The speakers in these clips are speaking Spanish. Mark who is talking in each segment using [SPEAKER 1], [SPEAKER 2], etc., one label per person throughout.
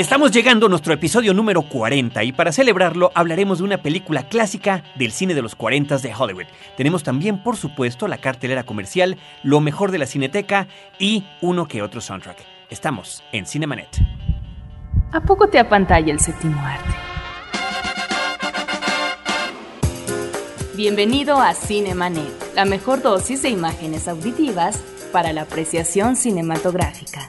[SPEAKER 1] Estamos llegando a nuestro episodio número 40 y para celebrarlo hablaremos de una película clásica del cine de los 40 de Hollywood. Tenemos también, por supuesto, la cartelera comercial, lo mejor de la cineteca y uno que otro soundtrack. Estamos en Cinemanet.
[SPEAKER 2] ¿A poco te apantalla el séptimo arte? Bienvenido a Cinemanet, la mejor dosis de imágenes auditivas para la apreciación cinematográfica.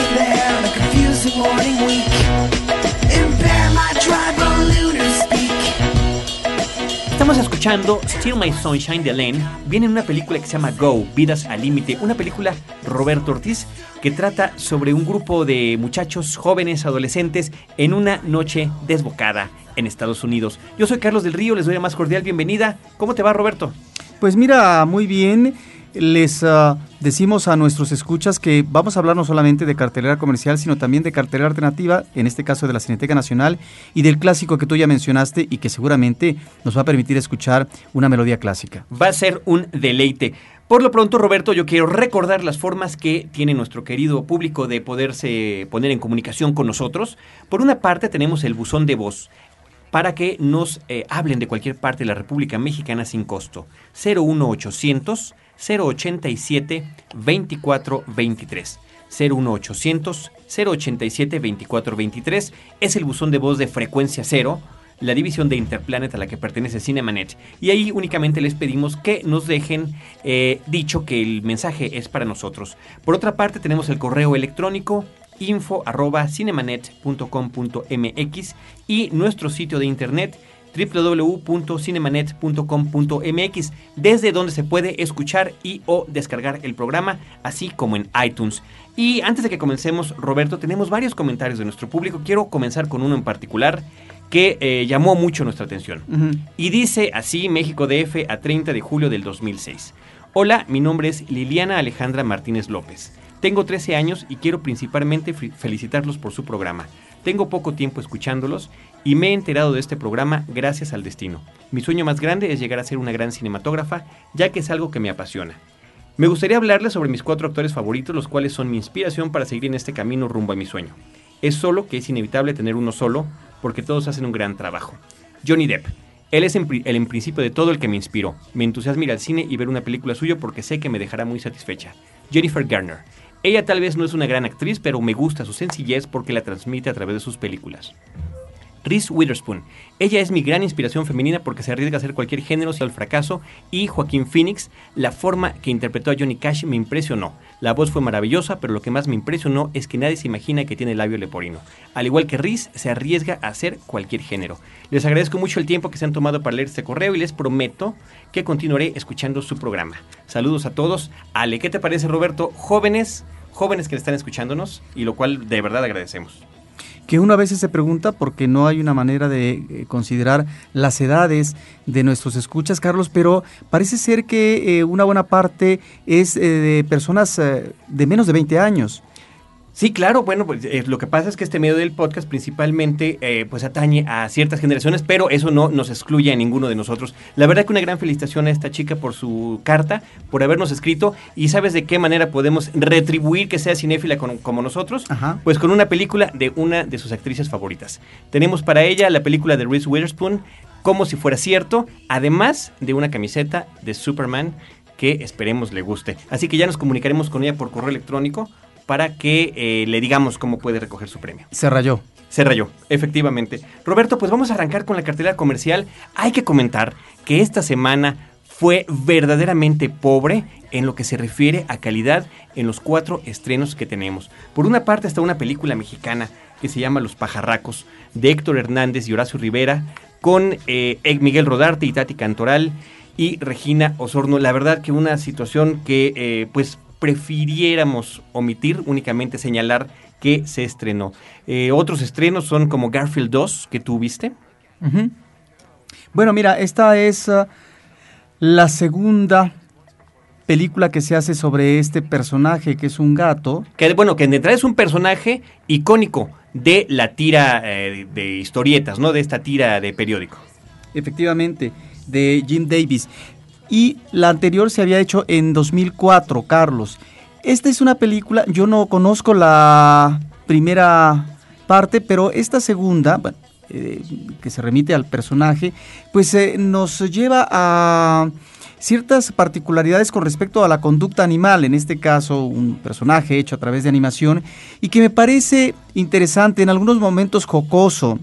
[SPEAKER 3] On a confusing morning week. Impair my tribal lunar speak.
[SPEAKER 1] Estamos escuchando Still My Sunshine de Len. Viene en una película que se llama Go, Vidas al Límite. Una película Roberto Ortiz que trata sobre un grupo de muchachos jóvenes, adolescentes, en una noche desbocada en Estados Unidos. Yo soy Carlos del Río, les doy la más cordial bienvenida. ¿Cómo te va, Roberto?
[SPEAKER 4] Pues mira, muy bien. Les ah, decimos a nuestros escuchas que vamos a hablar no solamente de cartelera comercial, sino también de cartelera alternativa, en este caso de la Cineteca Nacional, y del clásico que tú ya mencionaste y que seguramente nos va a permitir escuchar una melodía clásica.
[SPEAKER 1] Va a ser un deleite. Por lo pronto, Roberto, yo quiero recordar las formas que tiene nuestro querido público de poderse poner en comunicación con nosotros. Por una parte, tenemos el buzón de voz para que nos eh, hablen de cualquier parte de la República Mexicana sin costo. 01800 087 2423. 01800 087 2423 es el buzón de voz de frecuencia cero la división de Interplanet a la que pertenece Cinemanet. Y ahí únicamente les pedimos que nos dejen eh, dicho que el mensaje es para nosotros. Por otra parte, tenemos el correo electrónico info arroba cinemanet.com.mx y nuestro sitio de internet www.cinemanet.com.mx desde donde se puede escuchar y o descargar el programa así como en iTunes. Y antes de que comencemos, Roberto, tenemos varios comentarios de nuestro público. Quiero comenzar con uno en particular que eh, llamó mucho nuestra atención. Y dice así México DF a 30 de julio del 2006. Hola, mi nombre es Liliana Alejandra Martínez López. Tengo 13 años y quiero principalmente fe- felicitarlos por su programa. Tengo poco tiempo escuchándolos y me he enterado de este programa gracias al destino. Mi sueño más grande es llegar a ser una gran cinematógrafa, ya que es algo que me apasiona. Me gustaría hablarles sobre mis cuatro actores favoritos, los cuales son mi inspiración para seguir en este camino rumbo a mi sueño. Es solo que es inevitable tener uno solo, porque todos hacen un gran trabajo. Johnny Depp. Él es el en principio de todo el que me inspiró. Me entusiasma ir al cine y ver una película suya porque sé que me dejará muy satisfecha. Jennifer Garner. Ella tal vez no es una gran actriz, pero me gusta su sencillez porque la transmite a través de sus películas. Reese Witherspoon. Ella es mi gran inspiración femenina porque se arriesga a hacer cualquier género sin el fracaso. Y Joaquín Phoenix, la forma que interpretó a Johnny Cash me impresionó. La voz fue maravillosa, pero lo que más me impresionó es que nadie se imagina que tiene labio leporino. Al igual que Reese, se arriesga a hacer cualquier género. Les agradezco mucho el tiempo que se han tomado para leer este correo y les prometo que continuaré escuchando su programa. Saludos a todos. Ale, ¿qué te parece, Roberto? Jóvenes, jóvenes que están escuchándonos y lo cual de verdad agradecemos.
[SPEAKER 4] Que uno a veces se pregunta porque no hay una manera de eh, considerar las edades de nuestros escuchas, Carlos, pero parece ser que eh, una buena parte es eh, de personas de menos de 20 años.
[SPEAKER 1] Sí, claro, bueno, pues eh, lo que pasa es que este medio del podcast principalmente eh, pues atañe a ciertas generaciones, pero eso no nos excluye a ninguno de nosotros. La verdad que una gran felicitación a esta chica por su carta, por habernos escrito y sabes de qué manera podemos retribuir que sea cinéfila con- como nosotros,
[SPEAKER 4] Ajá.
[SPEAKER 1] pues con una película de una de sus actrices favoritas. Tenemos para ella la película de Reese Witherspoon, como si fuera cierto, además de una camiseta de Superman que esperemos le guste. Así que ya nos comunicaremos con ella por correo electrónico para que eh, le digamos cómo puede recoger su premio.
[SPEAKER 4] Se rayó.
[SPEAKER 1] Se rayó, efectivamente. Roberto, pues vamos a arrancar con la cartelera comercial. Hay que comentar que esta semana fue verdaderamente pobre en lo que se refiere a calidad en los cuatro estrenos que tenemos. Por una parte está una película mexicana que se llama Los Pajarracos, de Héctor Hernández y Horacio Rivera, con eh, Miguel Rodarte y Tati Cantoral y Regina Osorno. La verdad que una situación que, eh, pues, prefiriéramos omitir, únicamente señalar que se estrenó. Eh, otros estrenos son como Garfield 2, que tú viste.
[SPEAKER 4] Bueno, mira, esta es ah, la segunda película que se hace sobre este personaje que es un gato.
[SPEAKER 1] Que bueno, que de entrada es un personaje icónico de la tira eh, de historietas, ¿no? De esta tira de periódico.
[SPEAKER 4] Efectivamente, de Jim Davis. Y la anterior se había hecho en 2004, Carlos. Esta es una película, yo no conozco la primera parte, pero esta segunda, bueno, eh, que se remite al personaje, pues eh, nos lleva a ciertas particularidades con respecto a la conducta animal, en este caso un personaje hecho a través de animación, y que me parece interesante, en algunos momentos jocoso,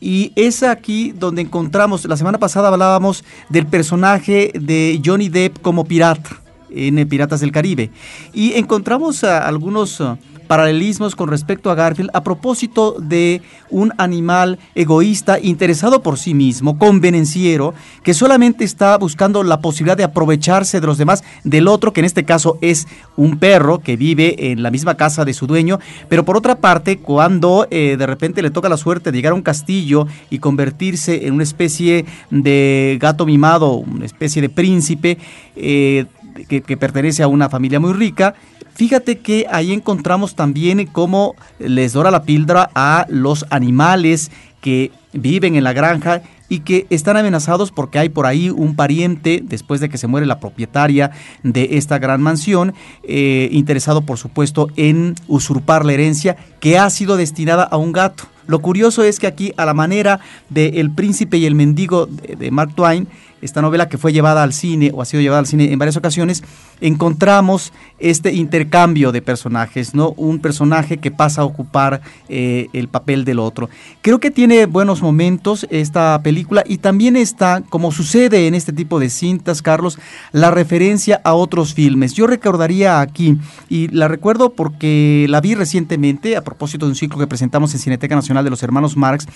[SPEAKER 4] y es aquí donde encontramos, la semana pasada hablábamos del personaje de Johnny Depp como pirata en Piratas del Caribe. Y encontramos ah, algunos ah, paralelismos con respecto a Garfield a propósito de un animal egoísta, interesado por sí mismo, convenenciero, que solamente está buscando la posibilidad de aprovecharse de los demás, del otro, que en este caso es un perro que vive en la misma casa de su dueño, pero por otra parte, cuando eh, de repente le toca la suerte de llegar a un castillo y convertirse en una especie de gato mimado, una especie de príncipe, eh, que, que pertenece a una familia muy rica, Fíjate que ahí encontramos también cómo les dora la píldora a los animales que viven en la granja y que están amenazados porque hay por ahí un pariente, después de que se muere la propietaria de esta gran mansión, eh, interesado por supuesto en usurpar la herencia que ha sido destinada a un gato. Lo curioso es que aquí, a la manera de El príncipe y el mendigo de, de Mark Twain, esta novela que fue llevada al cine o ha sido llevada al cine en varias ocasiones, encontramos este intercambio de personajes, ¿no? Un personaje que pasa a ocupar eh, el papel del otro. Creo que tiene buenos momentos esta película y también está, como sucede en este tipo de cintas, Carlos, la referencia a otros filmes. Yo recordaría aquí, y la recuerdo porque la vi recientemente, a propósito de un ciclo que presentamos en Cineteca Nacional de los Hermanos Marx,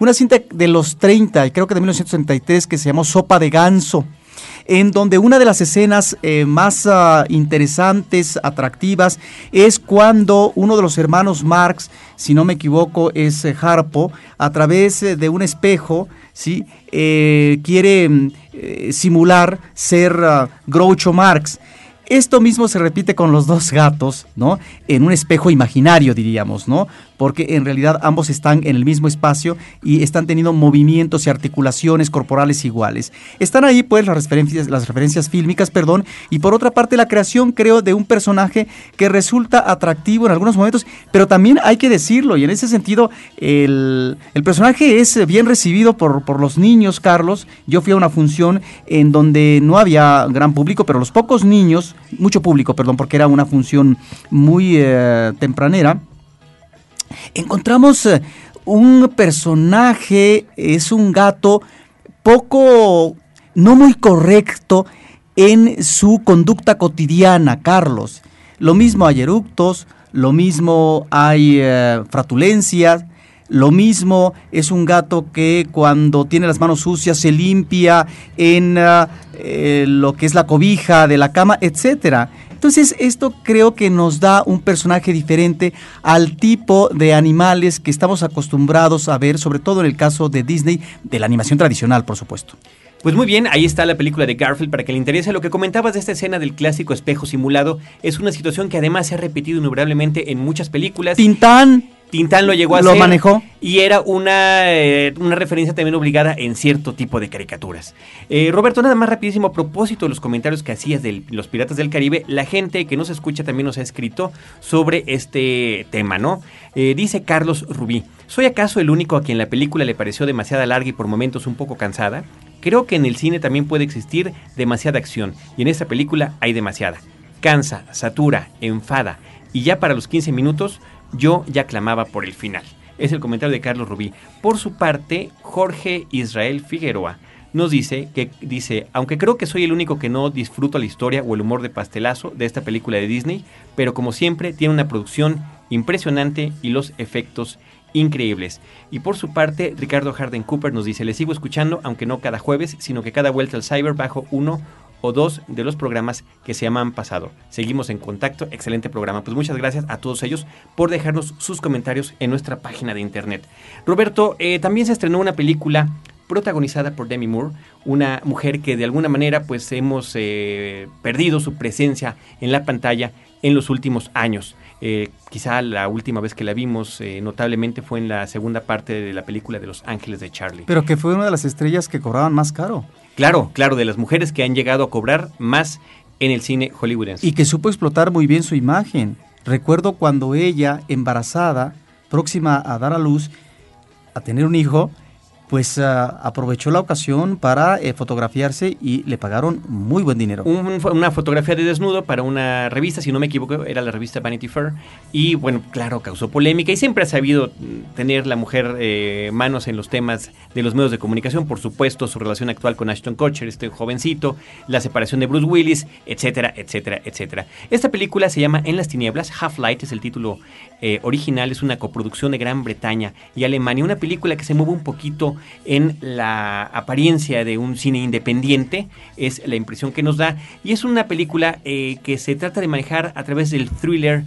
[SPEAKER 4] una cinta de los 30, y creo que de 1963, que se llamó Sopa de Ganso en donde una de las escenas eh, más uh, interesantes, atractivas, es cuando uno de los hermanos Marx, si no me equivoco, es eh, Harpo, a través eh, de un espejo, ¿sí? quiere simular ser uh, Groucho Marx. Esto mismo se repite con los dos gatos, ¿no? En un espejo imaginario, diríamos, ¿no? Porque en realidad ambos están en el mismo espacio y están teniendo movimientos y articulaciones corporales iguales. Están ahí, pues, las referencias, las referencias fílmicas, perdón, y por otra parte la creación, creo, de un personaje que resulta atractivo en algunos momentos, pero también hay que decirlo, y en ese sentido, el, el personaje es bien recibido por, por los niños, Carlos. Yo fui a una función en donde no había gran público, pero los pocos niños, mucho público, perdón, porque era una función muy eh, tempranera, encontramos eh, un personaje, es un gato poco, no muy correcto en su conducta cotidiana, Carlos. Lo mismo hay eructos, lo mismo hay eh, fratulencias, lo mismo es un gato que cuando tiene las manos sucias se limpia en eh, lo que es la cobija de la cama, etcétera. Entonces esto creo que nos da un personaje diferente al tipo de animales que estamos acostumbrados a ver, sobre todo en el caso de Disney, de la animación tradicional, por supuesto.
[SPEAKER 1] Pues muy bien, ahí está la película de Garfield para que le interese. Lo que comentabas de esta escena del clásico espejo simulado es una situación que además se ha repetido innumerablemente en muchas películas.
[SPEAKER 4] Tintán.
[SPEAKER 1] Tintán lo llegó a
[SPEAKER 4] Lo
[SPEAKER 1] hacer.
[SPEAKER 4] manejó.
[SPEAKER 1] Y era una, eh, una referencia también obligada en cierto tipo de caricaturas. Eh, Roberto, nada más rapidísimo, a propósito de los comentarios que hacías de los Piratas del Caribe, la gente que nos escucha también nos ha escrito sobre este tema, ¿no? Eh, dice Carlos Rubí, ¿soy acaso el único a quien la película le pareció demasiada larga y por momentos un poco cansada? Creo que en el cine también puede existir demasiada acción, y en esta película hay demasiada. Cansa, satura, enfada, y ya para los 15 minutos yo ya clamaba por el final. Es el comentario de Carlos Rubí. Por su parte, Jorge Israel Figueroa nos dice que dice, aunque creo que soy el único que no disfruto la historia o el humor de pastelazo de esta película de Disney, pero como siempre tiene una producción impresionante y los efectos increíbles. Y por su parte, Ricardo Harden Cooper nos dice, le sigo escuchando, aunque no cada jueves, sino que cada vuelta al cyber bajo uno o dos de los programas que se llaman pasado. Seguimos en contacto, excelente programa. Pues muchas gracias a todos ellos por dejarnos sus comentarios en nuestra página de internet. Roberto, eh, también se estrenó una película protagonizada por Demi Moore, una mujer que de alguna manera pues hemos eh, perdido su presencia en la pantalla en los últimos años. Eh, quizá la última vez que la vimos notablemente fue en la segunda parte de la película de Los Ángeles de Charlie.
[SPEAKER 4] Pero que fue una de las estrellas que cobraban más caro.
[SPEAKER 1] Claro, claro, de las mujeres que han llegado a cobrar más en el cine hollywoodense.
[SPEAKER 4] Y que supo explotar muy bien su imagen. Recuerdo cuando ella, embarazada, próxima a dar a luz, a tener un hijo, pues ah, aprovechó la ocasión para eh, fotografiarse y le pagaron muy buen dinero.
[SPEAKER 1] Un- una fotografía de desnudo para una revista, si no me equivoco, era la revista Vanity Fair. Y bueno, claro, causó polémica y siempre ha sabido mm, tener la mujer eh, manos en los temas de los medios de comunicación. Por supuesto, su relación actual con Ashton Kutcher, este jovencito, la separación de Bruce Willis, etcétera, etcétera, etcétera. Esta película se llama En las tinieblas, Half-Light es el título eh, original, es una coproducción de Gran Bretaña y Alemania, una película que se mueve un poquito en la apariencia de un cine independiente, es la impresión que nos da, y es una película eh, que se trata de manejar a través del thriller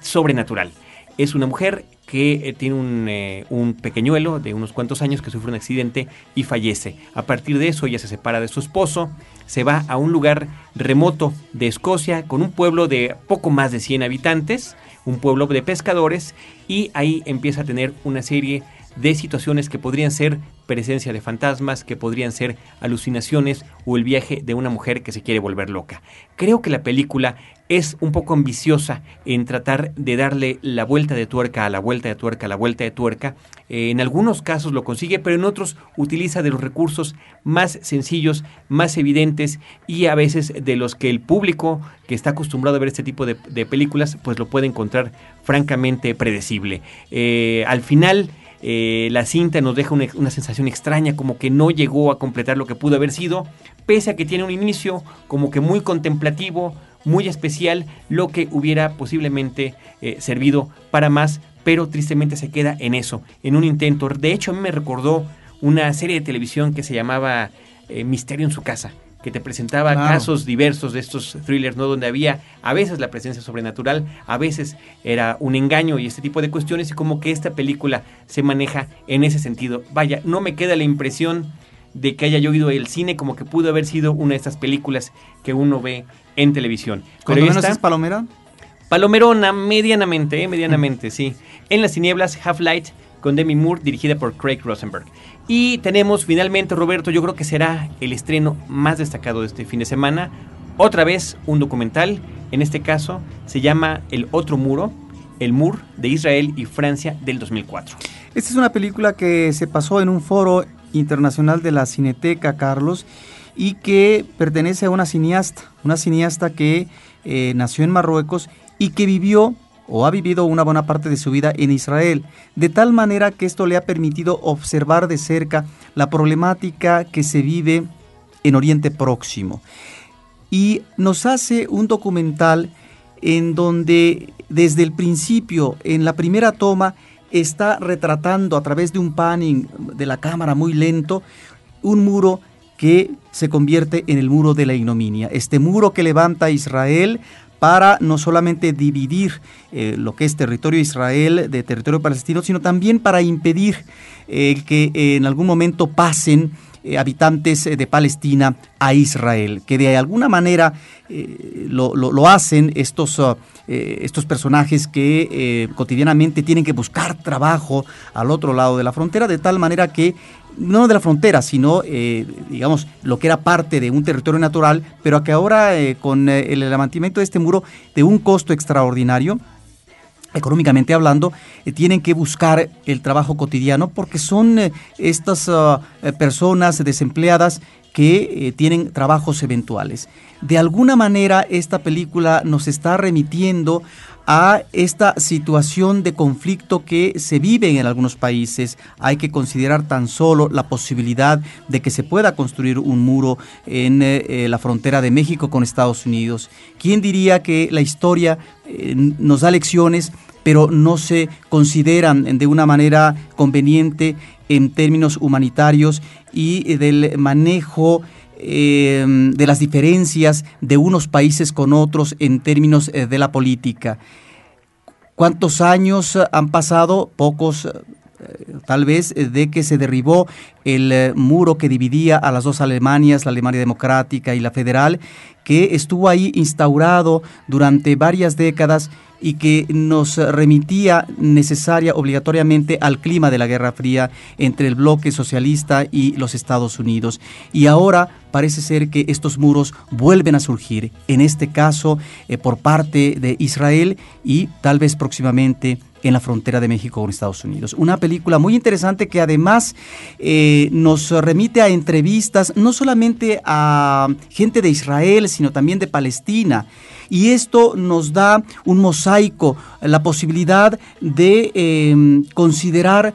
[SPEAKER 1] sobrenatural. Es una mujer que eh, tiene un, eh, un pequeñuelo de unos cuantos años que sufre un accidente y fallece. A partir de eso ella se separa de su esposo, se va a un lugar remoto de Escocia con un pueblo de poco más de 100 habitantes, un pueblo de pescadores y ahí empieza a tener una serie de situaciones que podrían ser presencia de fantasmas, que podrían ser alucinaciones o el viaje de una mujer que se quiere volver loca. Creo que la película es un poco ambiciosa en tratar de darle la vuelta de tuerca a la vuelta de tuerca a la vuelta de tuerca. Eh, en algunos casos lo consigue, pero en otros utiliza de los recursos más sencillos, más evidentes y a veces de los que el público que está acostumbrado a ver este tipo de, películas pues lo puede encontrar francamente predecible. Eh, al final eh, la cinta nos deja una, sensación extraña, como que no llegó a completar lo que pudo haber sido, pese a que tiene un inicio como que muy contemplativo, muy especial, lo que hubiera posiblemente eh, servido para más, pero tristemente se queda en eso, en un intento. De hecho, a mí me recordó una serie de televisión que se llamaba eh, Misterio en su casa que te presentaba claro. casos diversos de estos thrillers, ¿no? Donde había a veces la presencia sobrenatural, a veces era un engaño y este tipo de cuestiones, y como que esta película se maneja en ese sentido. Vaya, no me queda la impresión de que haya yo el cine como que pudo haber sido una de estas películas que uno ve en televisión.
[SPEAKER 4] Pero menos está, es Palomera?
[SPEAKER 1] Palomerona, medianamente, eh, medianamente, sí. En las tinieblas, Half-Light, con Demi Moore, dirigida por Craig Rosenberg. Y tenemos finalmente, Roberto, yo creo que será el estreno más destacado de este fin de semana. Otra vez un documental, en este caso se llama El Otro Muro, el Mur de Israel y Francia del 2004.
[SPEAKER 4] Esta es una película que se pasó en un foro internacional de la Cineteca, Carlos, y que pertenece a una cineasta, una cineasta que eh, nació en Marruecos y que vivió o ha vivido una buena parte de su vida en Israel, de tal manera que esto le ha permitido observar de cerca la problemática que se vive en Oriente Próximo. Y nos hace un documental en donde desde el principio, en la primera toma, está retratando a través de un panning de la cámara muy lento un muro que se convierte en el muro de la ignominia. Este muro que levanta Israel para no solamente dividir eh, lo que es territorio de Israel de territorio palestino, sino también para impedir eh, que eh, en algún momento pasen habitantes de Palestina a Israel, que de alguna manera lo, hacen estos, uh, estos personajes que cotidianamente tienen que buscar trabajo al otro lado de la frontera, de tal manera que no de la frontera, sino, eh, digamos, lo que era parte de un territorio natural, pero que ahora eh, con eh, el levantamiento de este muro de un costo extraordinario, económicamente hablando, tienen que buscar el trabajo cotidiano porque son estas uh, personas desempleadas que tienen trabajos eventuales. De alguna manera esta película nos está remitiendo a esta situación de conflicto que se vive en algunos países. Hay que considerar tan solo la posibilidad de que se pueda construir un muro en eh, la frontera de México con Estados Unidos. ¿Quién diría que la historia eh, nos da lecciones, pero no se consideran de una manera conveniente en términos humanitarios y del manejo eh, de las diferencias de unos países con otros en términos eh, de la política. ¿Cuántos años han pasado? Pocos, eh, tal vez, eh, de que se derribó el eh, muro que dividía a las dos Alemanias, la Alemania democrática y la federal, que estuvo ahí instaurado durante varias décadas y que nos remitía necesaria obligatoriamente al clima de la Guerra Fría entre el bloque socialista y los Estados Unidos. Y ahora parece ser que estos muros vuelven a surgir, en este caso eh, por parte de Israel y tal vez próximamente en la frontera de México con Estados Unidos. Una película muy interesante que además eh, nos remite a entrevistas no solamente a gente de Israel, sino también de Palestina. Y esto nos da un mosaico, la posibilidad de eh, considerar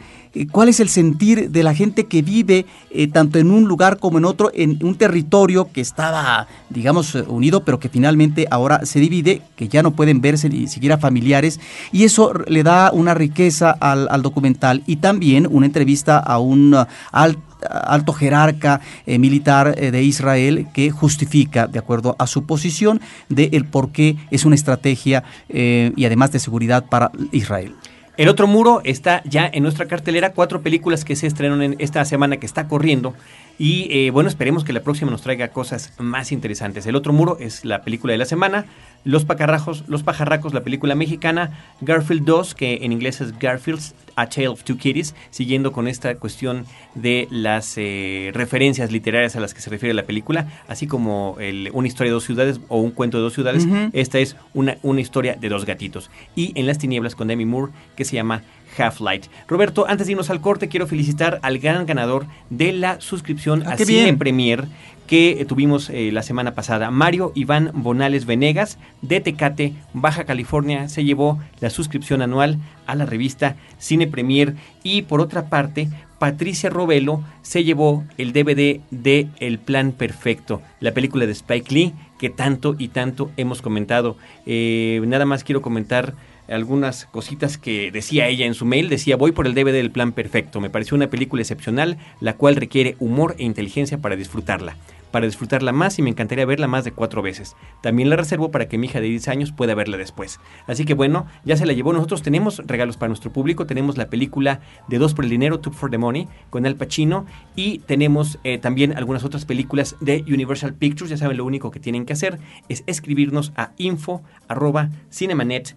[SPEAKER 4] cuál es el sentir de la gente que vive eh, tanto en un lugar como en otro, en un territorio que estaba, digamos, eh, unido, pero que finalmente ahora se divide, que ya no pueden verse ni siquiera familiares, y eso le da una riqueza al, al documental y también una entrevista a un uh, al- alto jerarca eh, militar eh, de Israel que justifica, de acuerdo a su posición, de el por qué es una estrategia eh, y además de seguridad para Israel.
[SPEAKER 1] El otro muro está ya en nuestra cartelera, cuatro películas que se estrenaron en esta semana que está corriendo. Y eh, bueno, esperemos que la próxima nos traiga cosas más interesantes. El otro muro es la película de la semana. Los pajarrajos, Los pajarracos, la película mexicana. Garfield 2, que en inglés es Garfield's A Tale of Two Kitties, siguiendo con esta cuestión de las eh, referencias literarias a las que se refiere la película, así como el- una historia de dos ciudades o un cuento de dos ciudades. Esta es una, una historia de dos gatitos. Y en las tinieblas con Demi Moore, que se llama Half-Light. Roberto, antes de irnos al corte, quiero felicitar al gran ganador de la suscripción
[SPEAKER 4] Ah,
[SPEAKER 1] a Cine
[SPEAKER 4] bien.
[SPEAKER 1] Premier que eh, tuvimos eh, la semana pasada. Mario Iván Bonales Venegas, de Tecate, Baja California, se llevó la suscripción anual a la revista Cine Premier. Y por otra parte, Patricia Robelo se llevó el DVD de El Plan Perfecto, la película de Spike Lee que tanto y tanto hemos comentado. Eh, nada más quiero comentar algunas cositas que decía ella en su mail. Decía, voy por el DVD del Plan Perfecto. Me pareció una película excepcional, la cual requiere humor e inteligencia para disfrutarla. Para disfrutarla más y me encantaría verla más de cuatro veces. También la reservo para que mi hija de 10 años pueda verla después. Así que bueno, ya se la llevó. Nosotros tenemos regalos para nuestro público. Tenemos la película de Dos por el Dinero, Two for the Money, con Al Pacino. Y tenemos eh, también algunas otras películas de Universal Pictures. Ya saben, lo único que tienen que hacer es escribirnos a info arroba cinemanet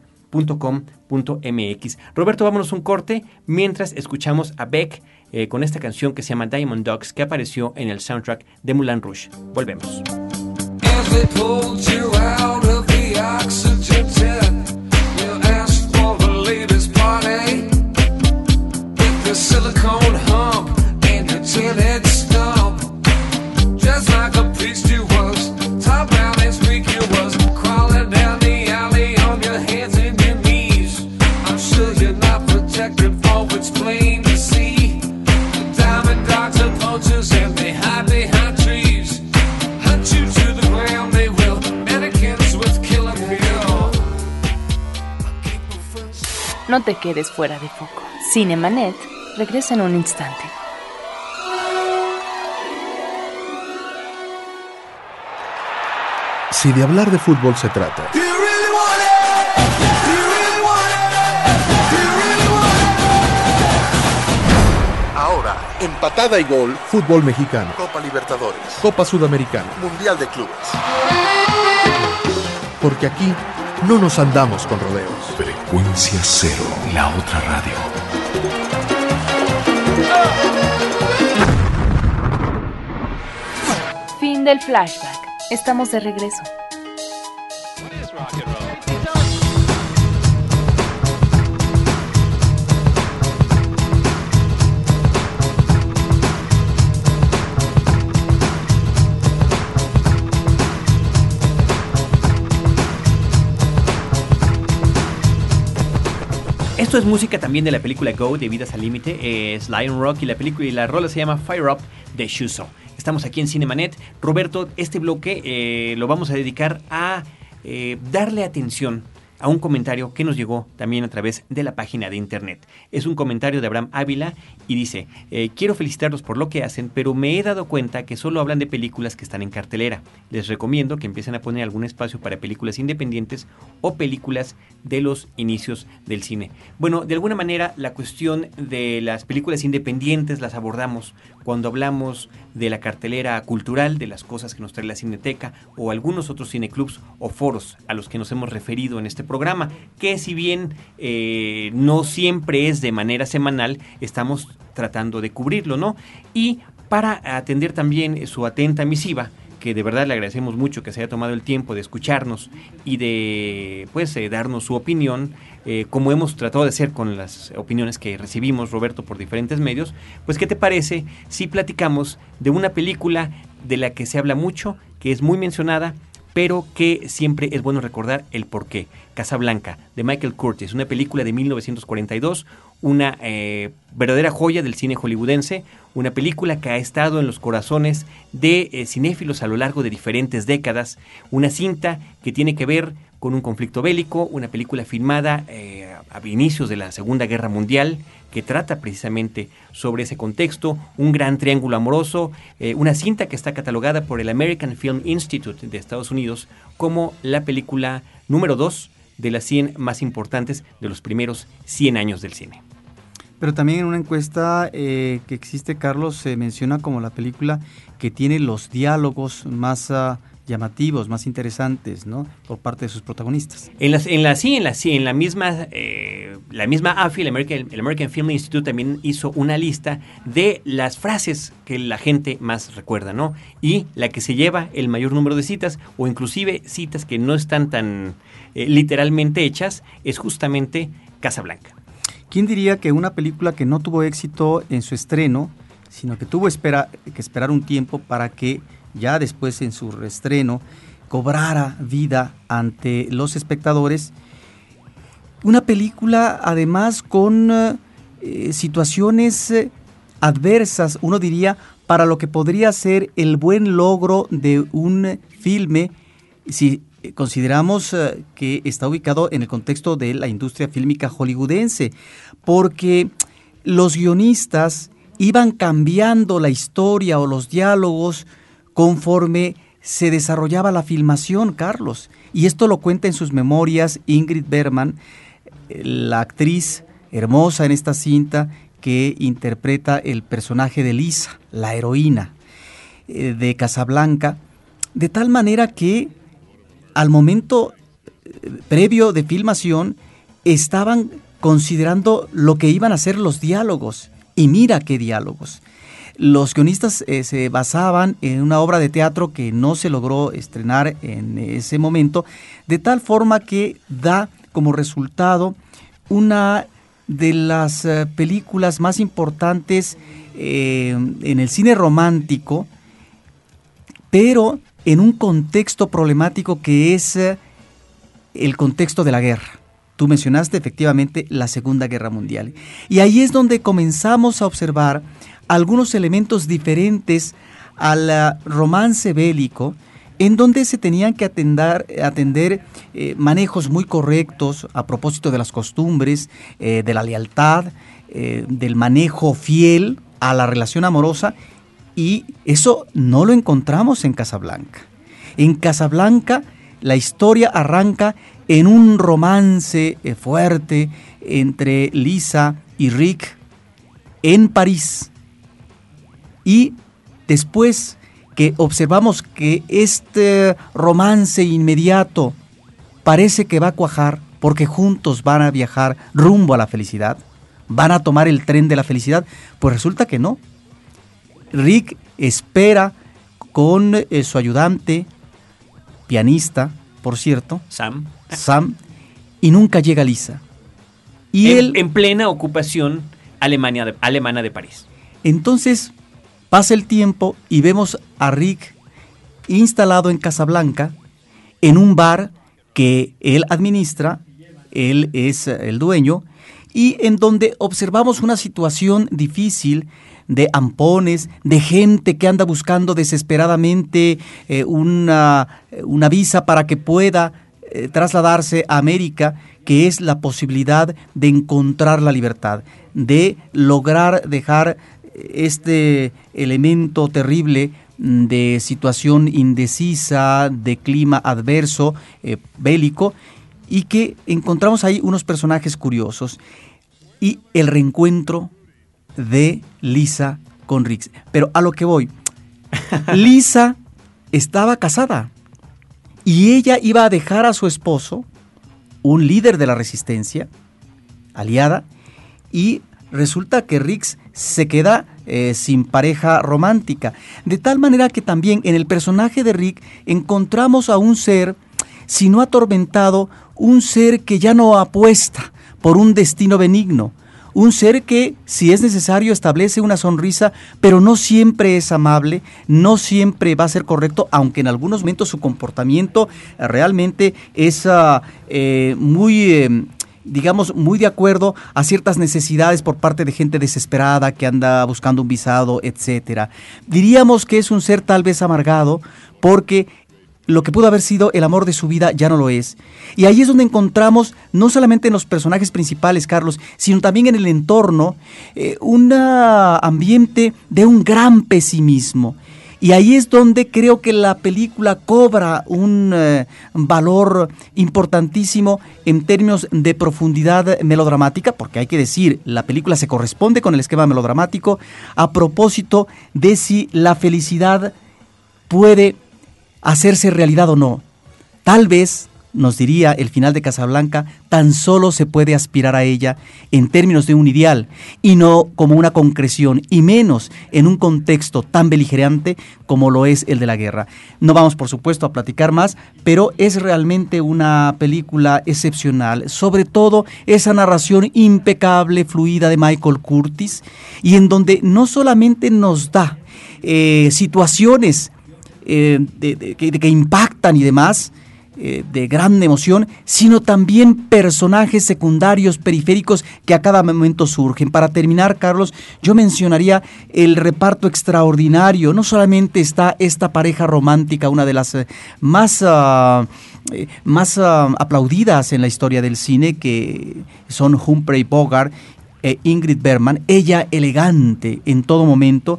[SPEAKER 1] Roberto, vámonos un corte mientras escuchamos a Beck eh, con esta canción que se llama Diamond Dogs que apareció en el soundtrack de Mulan Rouge. Volvemos.
[SPEAKER 2] No te quedes fuera de foco. Cinemanet regresa en un instante.
[SPEAKER 5] Si de hablar de fútbol se trata?
[SPEAKER 6] Ahora, en patada y gol,
[SPEAKER 5] fútbol mexicano,
[SPEAKER 6] Copa Libertadores,
[SPEAKER 5] Copa Sudamericana,
[SPEAKER 6] Mundial de Clubes.
[SPEAKER 5] porque aquí no nos andamos con rodeos.
[SPEAKER 7] Frecuencia cero, la otra radio.
[SPEAKER 2] Fin del flashback. Estamos de regreso.
[SPEAKER 1] Esto es música también de la película Go de Vidas al Límite. Es Lion Rock y la película y la rola se llama Fire Up de Shuso. Estamos aquí en Cinemanet. Roberto, este bloque eh, lo vamos a dedicar a eh, darle atención a un comentario que nos llegó también a través de la página de internet. Es un comentario de Abraham Ávila y dice, eh, quiero felicitarlos por lo que hacen, pero me he dado cuenta que solo hablan de películas que están en cartelera. Les recomiendo que empiecen a poner algún espacio para películas independientes o películas de los inicios del cine. Bueno, de alguna manera la cuestión de las películas independientes las abordamos cuando hablamos de la cartelera cultural, de las cosas que nos trae la Cineteca o algunos otros cineclubs o foros a los que nos hemos referido en este programa, que si bien eh, no siempre es de manera semanal, estamos tratando de cubrirlo, ¿no? Y para atender también su atenta misiva, que de verdad le agradecemos mucho que se haya tomado el tiempo de escucharnos y de pues eh, darnos su opinión, eh, como hemos tratado de hacer con las opiniones que recibimos, Roberto, por diferentes medios, pues ¿qué te parece si platicamos de una película de la que se habla mucho, que es muy mencionada, pero que siempre es bueno recordar el porqué. Casablanca, de Michael Curtis, una película de 1942, una eh, verdadera joya del cine hollywoodense, una película que ha estado en los corazones de eh, cinéfilos a lo largo de diferentes décadas, una cinta que tiene que ver con un conflicto bélico, una película filmada eh, a inicios de la Segunda Guerra Mundial, que trata precisamente sobre ese contexto, un gran triángulo amoroso, eh, una cinta que está catalogada por el American Film Institute de Estados Unidos como la película número 2 de las 100 más importantes de los primeros 100 años del cine.
[SPEAKER 4] Pero también en una encuesta eh, que existe, Carlos, se menciona como la película que tiene los diálogos más ah, llamativos, más interesantes, ¿no? Por parte de sus protagonistas.
[SPEAKER 1] En la, en la sí, en la sí, en la misma, eh, la misma AFI, el American, el American Film Institute también hizo una lista de las frases que la gente más recuerda, ¿no? Y la que se lleva el mayor número de citas, o inclusive citas que no están tan eh, literalmente hechas, es justamente Casablanca.
[SPEAKER 4] ¿Quién diría que una película que no tuvo éxito en su estreno, sino que tuvo espera, que esperar un tiempo para que ya después en su reestreno cobrara vida ante los espectadores? Una película además con eh, situaciones eh, adversas, uno diría, para lo que podría ser el buen logro de un filme, si consideramos eh, que está ubicado en el contexto de la industria fílmica hollywoodense, porque los guionistas iban cambiando la historia o los diálogos conforme se desarrollaba la filmación, Carlos. Y esto lo cuenta en sus memorias Ingrid Bergman, la actriz hermosa en esta cinta que interpreta el personaje de Lisa, la heroína eh, de Casablanca, de tal manera que al momento eh, previo de filmación estaban considerando lo que iban a ser los diálogos. Y mira qué diálogos. Los guionistas eh, se basaban en una obra de teatro que no se logró estrenar en ese momento, de tal forma que da como resultado una de las eh, películas más importantes eh, en el cine romántico, pero en un contexto problemático que es el contexto de la guerra. Tú mencionaste efectivamente la Segunda Guerra Mundial. Y ahí es donde comenzamos a observar algunos elementos diferentes al eh, romance bélico, en donde se tenían que atender, eh, manejos muy correctos a propósito de las costumbres, eh, de la lealtad, eh, del manejo fiel a la relación amorosa, y eso no lo encontramos en Casablanca. En Casablanca la historia arranca en un romance fuerte entre Lisa y Rick en París. Y después que observamos que este romance inmediato parece que va a cuajar porque juntos van a viajar rumbo a la felicidad, van a tomar el tren de la felicidad, pues resulta que no. Rick espera con eh, su ayudante, pianista, por cierto,
[SPEAKER 1] Sam.
[SPEAKER 4] Sam, y nunca llega Lisa. Y
[SPEAKER 1] en,
[SPEAKER 4] él,
[SPEAKER 1] en plena ocupación Alemania de- alemana de París.
[SPEAKER 4] entonces, pasa el tiempo y vemos a Rick instalado en Casablanca, en un bar que él administra, él es eh, el dueño, y en donde observamos una situación difícil de ampones, de gente que anda buscando desesperadamente eh, una, una visa para que pueda eh, trasladarse a América, que es la posibilidad de encontrar la libertad, de lograr dejar este elemento terrible mm, de situación indecisa, de clima adverso, eh, bélico, y que encontramos ahí unos personajes curiosos. Y el reencuentro de Lisa con Rix. Pero a lo que voy, Lisa estaba casada y ella iba a dejar a su esposo, un líder de la resistencia, aliada, y resulta que Rix se queda eh, sin pareja romántica. De tal manera que también en el personaje de Rick encontramos a un ser, si no atormentado, un ser que ya no apuesta por un destino benigno. Un ser que, si es necesario, establece una sonrisa, pero no siempre es amable, no siempre va a ser correcto, aunque en algunos momentos su comportamiento realmente es ah, eh, muy... eh, digamos, muy de acuerdo a ciertas necesidades por parte de gente desesperada que anda buscando un visado, etcétera. Diríamos que es un ser tal vez amargado porque lo que pudo haber sido el amor de su vida ya no lo es. Y ahí es donde encontramos, no solamente en los personajes principales, Carlos, sino también en el entorno, eh, un ambiente de un gran pesimismo. Y ahí es donde creo que la película cobra un eh, valor importantísimo en términos de profundidad melodramática, porque hay que decir, la película se corresponde con el esquema melodramático a propósito de si la felicidad puede hacerse realidad o no. Tal vez, nos diría el final de Casablanca, tan solo se puede aspirar a ella en términos de un ideal y no como una concreción, y menos en un contexto tan beligerante como lo es el de la guerra. No vamos, por supuesto, a platicar más, pero es realmente una película excepcional, sobre todo esa narración impecable, fluida de Michael Curtis, y en donde no solamente nos da eh, situaciones eh, de- que impactan y demás, eh, de gran emoción, sino también personajes secundarios, periféricos, que a cada momento surgen. Para terminar, Carlos, yo mencionaría el reparto extraordinario. No solamente está esta pareja romántica, una de las eh, más... ah, eh, más ah, aplaudidas en la historia del cine, que son Humphrey Bogart e Ingrid Bergman, ella elegante en todo momento,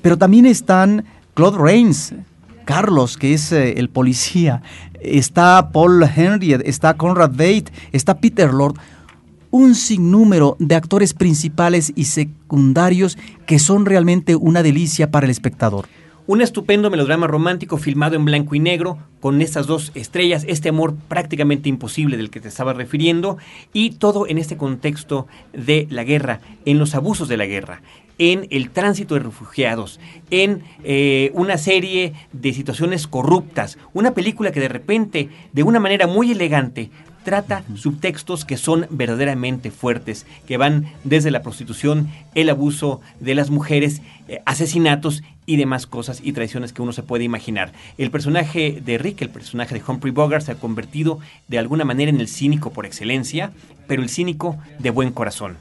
[SPEAKER 4] pero también están Claude Rains, Carlos, que es eh, el policía, está Paul Henry, está Conrad Veidt, está Peter Lord, un sinnúmero de actores principales y secundarios que son realmente una delicia para el espectador.
[SPEAKER 1] Un estupendo melodrama romántico filmado en blanco y negro, con estas dos estrellas, este amor prácticamente imposible del que te estaba refiriendo, y todo en este contexto de la guerra, en los abusos de la guerra, en el tránsito de refugiados, en eh, una serie de situaciones corruptas, una película que de repente, de una manera muy elegante, trata subtextos que son verdaderamente fuertes, que van desde la prostitución, el abuso de las mujeres, eh, asesinatos y demás cosas y traiciones que uno se puede imaginar. El personaje de Rick, el personaje de Humphrey Bogart, se ha convertido de alguna manera en el cínico por excelencia, pero el cínico de buen corazón.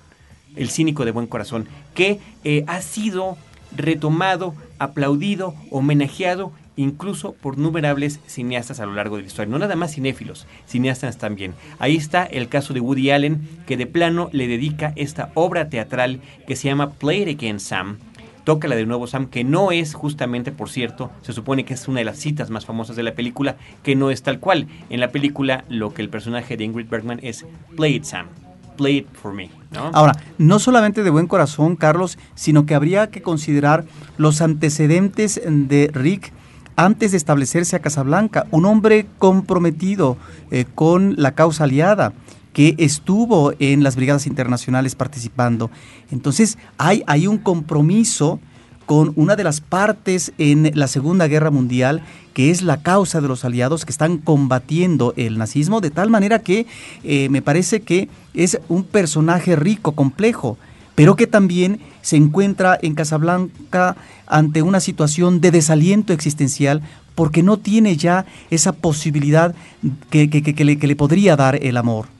[SPEAKER 1] El cínico de buen corazón, que eh, ha sido retomado, aplaudido, homenajeado incluso por numerables cineastas a lo largo de la historia. No nada más cinéfilos, cineastas también. Ahí está el caso de Woody Allen, que de plano le dedica esta obra teatral que se llama Play It Again Sam. Tócala de nuevo Sam, que no es justamente, por cierto, se supone que es una de las citas más famosas de la película, que no es tal cual. En la película lo que el personaje de Ingrid Bergman es Play It Sam, Play It for Me. ¿no?
[SPEAKER 4] Ahora, no solamente de buen corazón, Carlos, sino que habría que considerar los antecedentes de Rick antes de establecerse a Casablanca, un hombre comprometido eh, con la causa aliada que estuvo en las brigadas internacionales participando. Entonces, hay, hay un compromiso con una de las partes en la Segunda Guerra Mundial, que es la causa de los aliados que están combatiendo el nazismo, de tal manera que eh, me parece que es un personaje rico, complejo, pero que también se encuentra en Casablanca ante una situación de desaliento existencial porque no tiene ya esa posibilidad que, que- que- le podría dar el amor.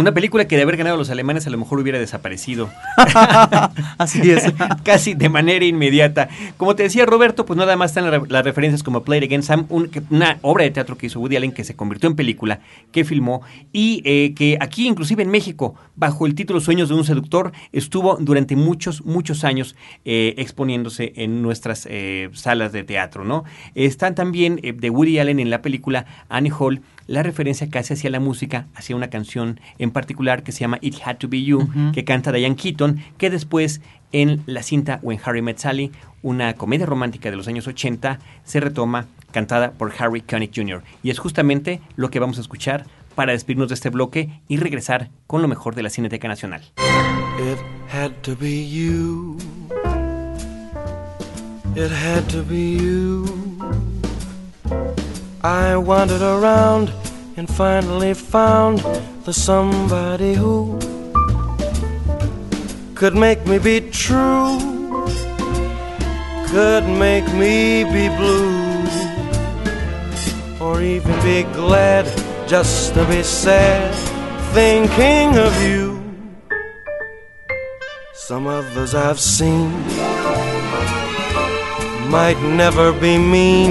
[SPEAKER 1] Una película que de haber ganado a los alemanes a lo mejor hubiera desaparecido.
[SPEAKER 4] Así es.
[SPEAKER 1] Casi de manera inmediata. Como te decía Roberto, pues nada más están la- las referencias como Play It Again Sam, un- una obra de teatro que hizo Woody Allen que se convirtió en película, que filmó y eh, que aquí inclusive en México, bajo el título Sueños de un seductor, estuvo durante muchos, muchos años eh, exponiéndose en nuestras eh, salas de teatro, ¿no? Están también de Woody Allen en la película Annie Hall, la referencia casi hacia la música, hacia una canción en particular que se llama It Had to Be You, que canta Diane Keaton, que después en la cinta When Harry Met Sally, una comedia romántica de los años 80, se retoma cantada por Harry Connick Jr. Y es justamente lo que vamos a escuchar para despedirnos de este bloque y regresar con lo mejor de la Cineteca Nacional.
[SPEAKER 8] It had to be you. It had to be you. I wandered around and finally found the somebody who could make me be true, could make me be blue, or even be glad just to be sad thinking of you. Some others I've seen might never be mean,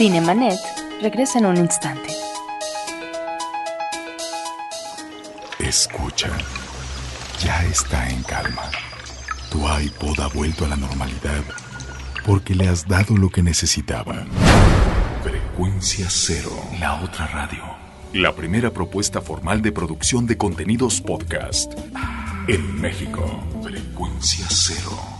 [SPEAKER 2] Cinemanet regresa en un instante.
[SPEAKER 7] Escucha. Ya está en calma. Tu iPod ha vuelto a la normalidad porque le has dado lo que necesitaba. Frecuencia cero. La otra radio. La primera propuesta formal de producción de contenidos podcast en México. Frecuencia cero.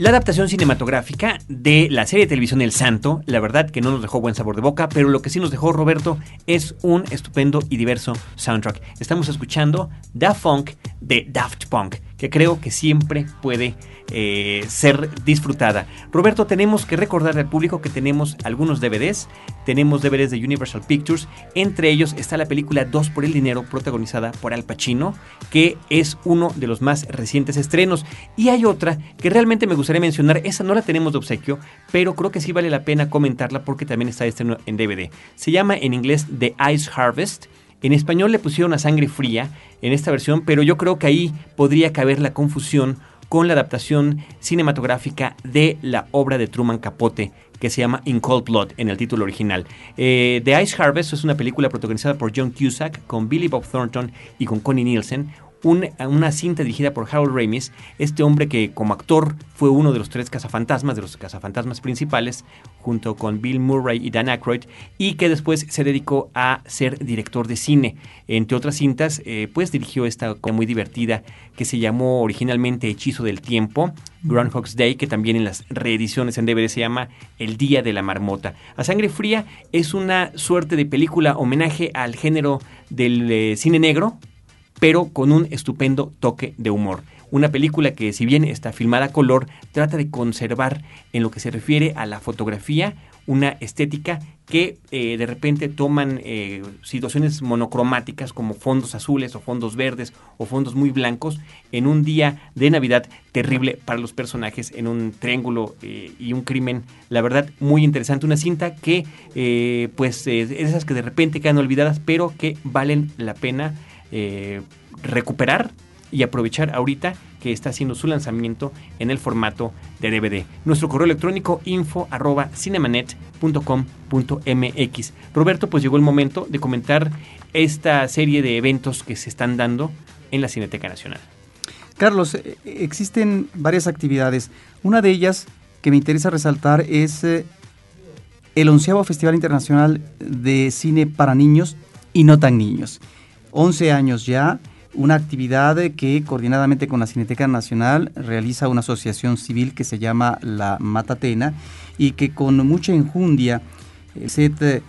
[SPEAKER 1] La adaptación cinematográfica de la serie de televisión El Santo, la verdad que no nos dejó buen sabor de boca, pero lo que sí nos dejó Roberto es un estupendo y diverso soundtrack. Estamos escuchando Da Funk de Daft Punk, que creo que siempre puede eh, ser disfrutada. Roberto, tenemos que recordarle al público que tenemos algunos DVDs, tenemos DVDs de Universal Pictures, entre ellos está la película Dos por el Dinero, protagonizada por Al Pacino, que es uno de los más recientes estrenos. Y hay otra que realmente me gustaría mencionar, esa no la tenemos de obsequio, pero creo que sí vale la pena comentarla porque también está estreno en DVD. Se llama en inglés The Ice Harvest. En español le pusieron a sangre fría en esta versión, pero yo creo que ahí podría caber la confusión con la adaptación cinematográfica de la obra de Truman Capote que se llama In Cold Blood en el título original. Eh, The Ice Harvest es una película protagonizada por John Cusack con Billy Bob Thornton y con Connie Nielsen. Un- una cinta dirigida por Harold Ramis, este hombre que como actor fue uno de los tres cazafantasmas, de los cazafantasmas principales, junto con Bill Murray y Dan Aykroyd, y que después se dedicó a ser director de cine. Entre otras cintas, eh, pues dirigió esta muy divertida que se llamó originalmente Hechizo del Tiempo, Groundhog's Day, que también en las reediciones en DVD se llama El Día de la Marmota. A Sangre Fría es una suerte de película homenaje al género del eh, cine negro, pero con un estupendo toque de humor. Una película que si bien está filmada a color, trata de conservar en lo que se refiere a la fotografía una estética que eh, de repente toman eh, situaciones monocromáticas como fondos azules o fondos verdes o fondos muy blancos en un día de Navidad terrible para los personajes en un triángulo eh, y un crimen, la verdad muy interesante, una cinta que pues es esas que de repente quedan olvidadas pero que valen la pena eh, recuperar y aprovechar ahorita que está haciendo su lanzamiento en el formato de DVD. Nuestro correo electrónico info. Roberto, pues llegó el momento de comentar esta serie de eventos que se están dando en la Cineteca Nacional.
[SPEAKER 4] Carlos, eh, existen varias actividades. Una de ellas que me interesa resaltar es eh, el onceavo Festival Internacional de Cine para Niños y No Tan Niños. 11 años ya, una actividad que coordinadamente con la Cineteca Nacional realiza una asociación civil que se llama La Matatena y que con mucha enjundia eh,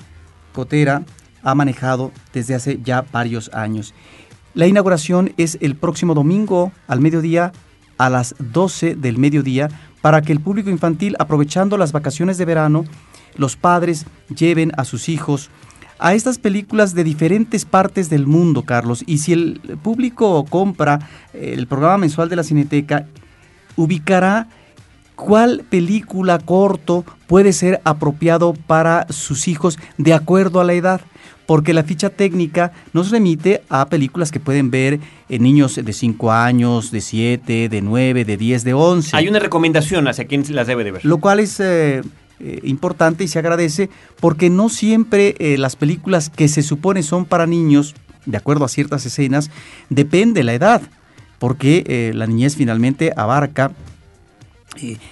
[SPEAKER 4] Cotera ha manejado desde hace ya varios años. La inauguración es el próximo domingo al mediodía a las 12 del mediodía para que el público infantil, aprovechando las vacaciones de verano, los padres lleven a sus hijos a estas películas de diferentes partes del mundo, Carlos. Y si el público compra eh, el programa mensual de la Cineteca, ubicará cuál película corto puede ser apropiado para sus hijos de acuerdo a la edad. Porque la ficha técnica nos remite a películas que pueden ver en niños de 5 años, de 7, de 9, de 10, de 11.
[SPEAKER 1] Hay una recomendación hacia quien las debe de ver.
[SPEAKER 4] Lo cual es eh, eh, importante y se agradece porque no siempre eh, las películas que se supone son para niños, de acuerdo a ciertas escenas, depende la edad, porque eh, la niñez finalmente abarca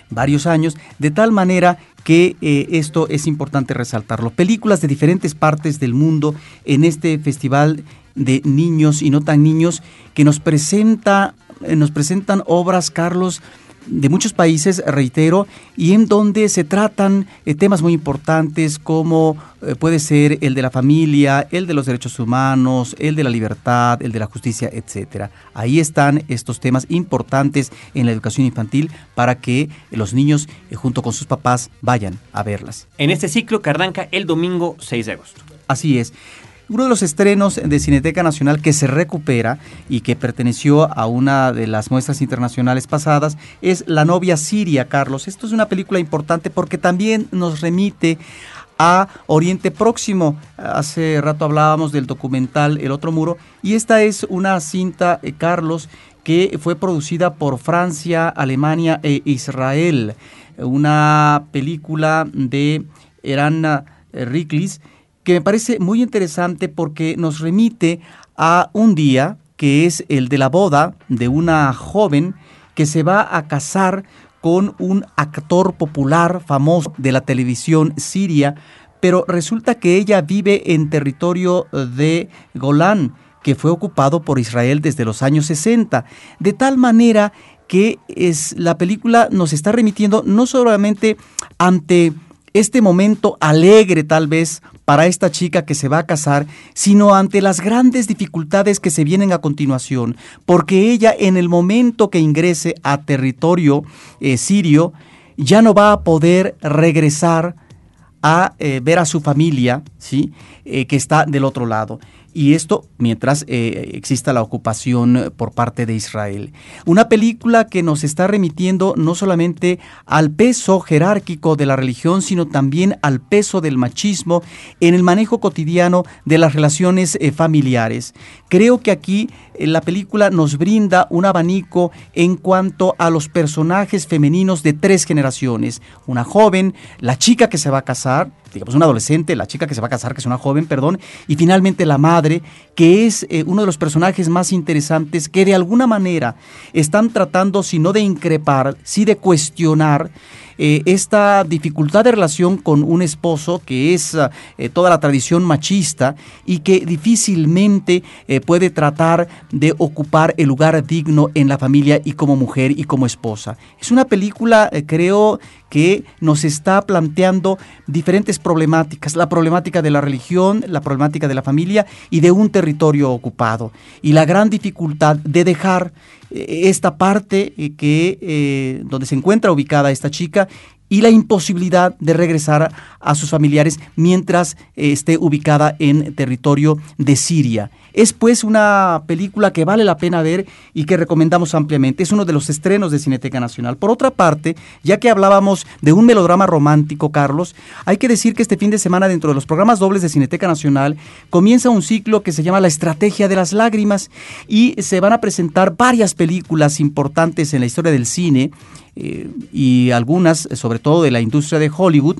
[SPEAKER 4] varios años, de tal manera que esto es importante resaltarlo. Películas de diferentes partes del mundo en este festival de niños y no tan niños que nos presenta nos presentan obras Carlos de muchos países, reitero, y en donde se tratan eh, temas muy importantes como eh, puede ser el de la familia, el de los derechos humanos, el de la libertad, el de la justicia, etcétera. Ahí están estos temas importantes en la educación infantil para que los niños, eh, junto con sus papás, vayan a verlas.
[SPEAKER 1] En este ciclo que arranca el domingo 6 de agosto.
[SPEAKER 4] Así es. Uno de los estrenos de Cineteca Nacional que se recupera y que perteneció a una de las muestras internacionales pasadas es La novia siria, Carlos. Esto es una película importante porque también nos remite a Oriente Próximo. Hace rato hablábamos del documental El otro muro y esta es una cinta, eh, Carlos, que fue producida por Francia, Alemania e Israel. Una película de Eran Riklis que me parece muy interesante porque nos remite a un día que es el de la boda de una joven que se va a casar con un actor popular famoso de la televisión siria, pero resulta que ella vive en territorio de Golán, que fue ocupado por Israel desde los años 60, de tal manera que es, la película nos está remitiendo no solamente ante este momento alegre tal vez para esta chica que se va a casar, sino ante las grandes dificultades que se vienen a continuación, porque ella en el momento que ingrese a territorio eh, sirio ya no va a poder regresar a eh, ver a su familia, ¿sí? Eh, que está del otro lado. Y esto mientras eh, exista la ocupación por parte de Israel. Una película que nos está remitiendo no solamente al peso jerárquico de la religión, sino también al peso del machismo en el manejo cotidiano de las relaciones eh, familiares. Creo que aquí eh, la película nos brinda un abanico en cuanto a los personajes femeninos de tres generaciones. Una joven, la chica que se va a casar, digamos, una adolescente, la chica que se va a casar, que es una joven, perdón, y finalmente la madre, que es eh, uno de los personajes más interesantes que de alguna manera están tratando, si no de increpar, sí de cuestionar eh, esta dificultad de relación con un esposo que es eh, toda la tradición machista y que difícilmente eh, puede tratar de ocupar el lugar digno en la familia y como mujer y como esposa. Es una película, creo, que nos está planteando diferentes problemáticas, la problemática de la religión, la problemática de la familia y de un territorio ocupado, y la gran dificultad de dejar eh, esta parte eh, que eh, donde se encuentra ubicada esta chica y la imposibilidad de regresar a sus familiares mientras eh, esté ubicada en territorio de Siria. Es pues una película que vale la pena ver y que recomendamos ampliamente. Es uno de los estrenos de Cineteca Nacional. Por otra parte, ya que hablábamos de un melodrama romántico, Carlos, hay que decir que este fin de semana dentro de los programas dobles de Cineteca Nacional comienza un ciclo que se llama La Estrategia de las Lágrimas y se van a presentar varias películas importantes en la historia del cine y algunas, sobre todo de la industria de Hollywood,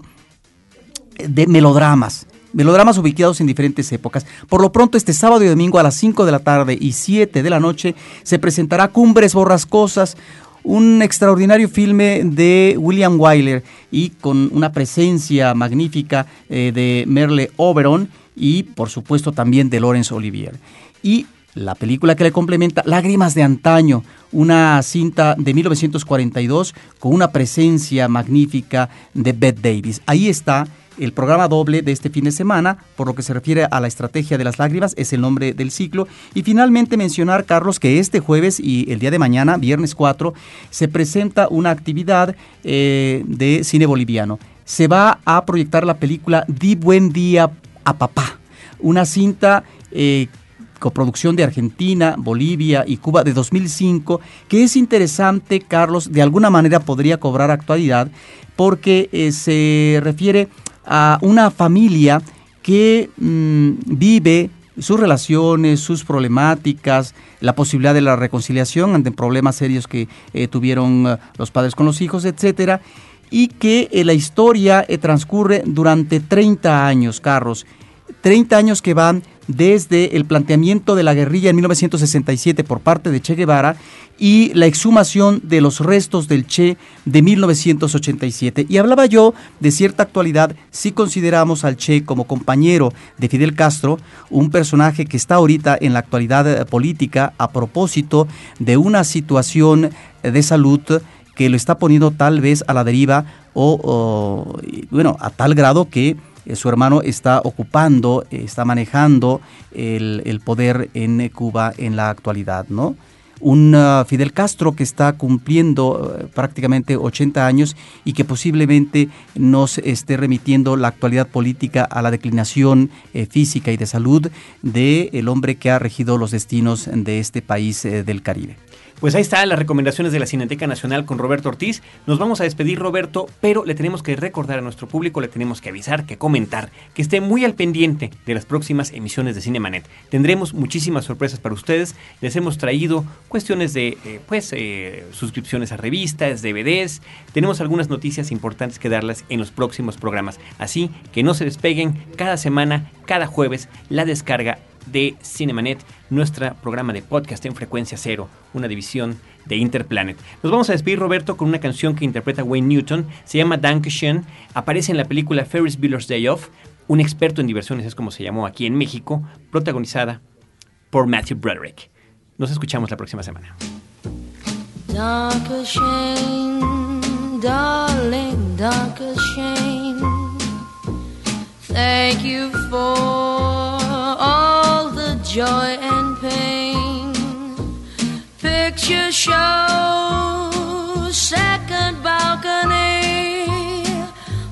[SPEAKER 4] de melodramas. Melodramas ubicados en diferentes épocas. Por lo pronto, este sábado y domingo a las 5 de la tarde y 7 de la noche se presentará Cumbres Borrascosas, un extraordinario filme de William Wyler y con una presencia magnífica eh, de Merle Oberon y, por supuesto, también de Laurence Olivier. Y la película que le complementa, Lágrimas de Antaño, una cinta de 1942 con una presencia magnífica de Bette Davis. Ahí está el programa doble de este fin de semana, por lo que se refiere a la estrategia de las lágrimas, es el nombre del ciclo. Y finalmente mencionar, Carlos, que este jueves y el día de mañana, viernes 4, se presenta una actividad eh, de cine boliviano. Se va a proyectar la película Di Buen Día a Papá, una cinta eh, coproducción de Argentina, Bolivia y Cuba de 2005, que es interesante, Carlos, de alguna manera podría cobrar actualidad, porque eh, se refiere a una familia que mm, vive sus relaciones, sus problemáticas, la posibilidad de la reconciliación ante problemas serios que eh, tuvieron eh, los padres con los hijos, etcétera, y que la historia transcurre durante 30 años, Carlos. 30 años que van desde el planteamiento de la guerrilla en 1967 por parte de Che Guevara y la exhumación de los restos del Che de 1987. Y hablaba yo de cierta actualidad si consideramos al Che como compañero de Fidel Castro, un personaje que está ahorita en la actualidad eh, política a propósito de una situación eh, de salud que lo está poniendo tal vez a la deriva o, bueno, a tal grado que eh, su hermano está ocupando, eh, está manejando el, el poder en eh, Cuba en la actualidad, ¿no? un uh, Fidel Castro que está cumpliendo prácticamente 80 años y que posiblemente nos esté remitiendo la actualidad política a la declinación física y de salud del el hombre que ha regido los destinos de este país del Caribe.
[SPEAKER 1] Pues ahí están las recomendaciones de la Cineteca Nacional con Roberto Ortiz. Nos vamos a despedir, Roberto, pero le tenemos que recordar a nuestro público, le tenemos que avisar, que comentar, que esté muy al pendiente de las próximas emisiones de Cinemanet. Tendremos muchísimas sorpresas para ustedes. Les hemos traído cuestiones de, eh, pues, eh, suscripciones a revistas, DVDs. Tenemos algunas noticias importantes que darles en los próximos programas. Así que no se despeguen cada semana, cada jueves, la descarga de Cinemanet, nuestro programa de podcast en frecuencia cero, una división de Interplanet. Nos vamos a despedir, Roberto, con una canción que interpreta Wayne Newton, se llama Dankeschön, aparece en la película Ferris Bueller's Day Off, un experto en diversiones es como se llamó aquí en México, protagonizada por Matthew Broderick. Nos escuchamos la próxima semana.
[SPEAKER 9] Darling, Dankeschön. Thank you for all joy and pain. Picture show, second balcony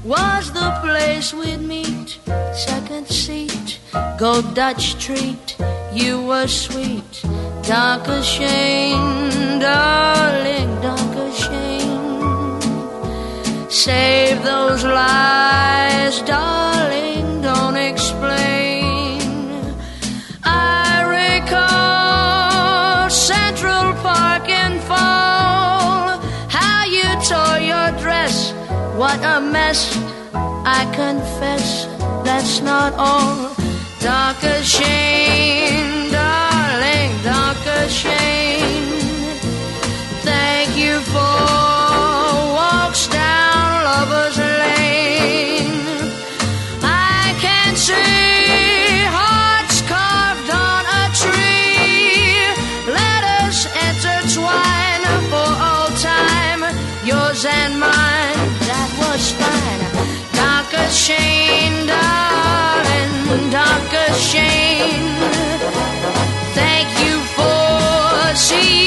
[SPEAKER 9] was the place we'd meet. Second seat, go Dutch treat. You were sweet. Dankeschön, darling, Dankeschön. Save those lies, darling, mess. I confess that's not all. Darker Shane, darling, darker Shane. Thank you for Darker Shane, darling, darker Shane. Thank you for seeing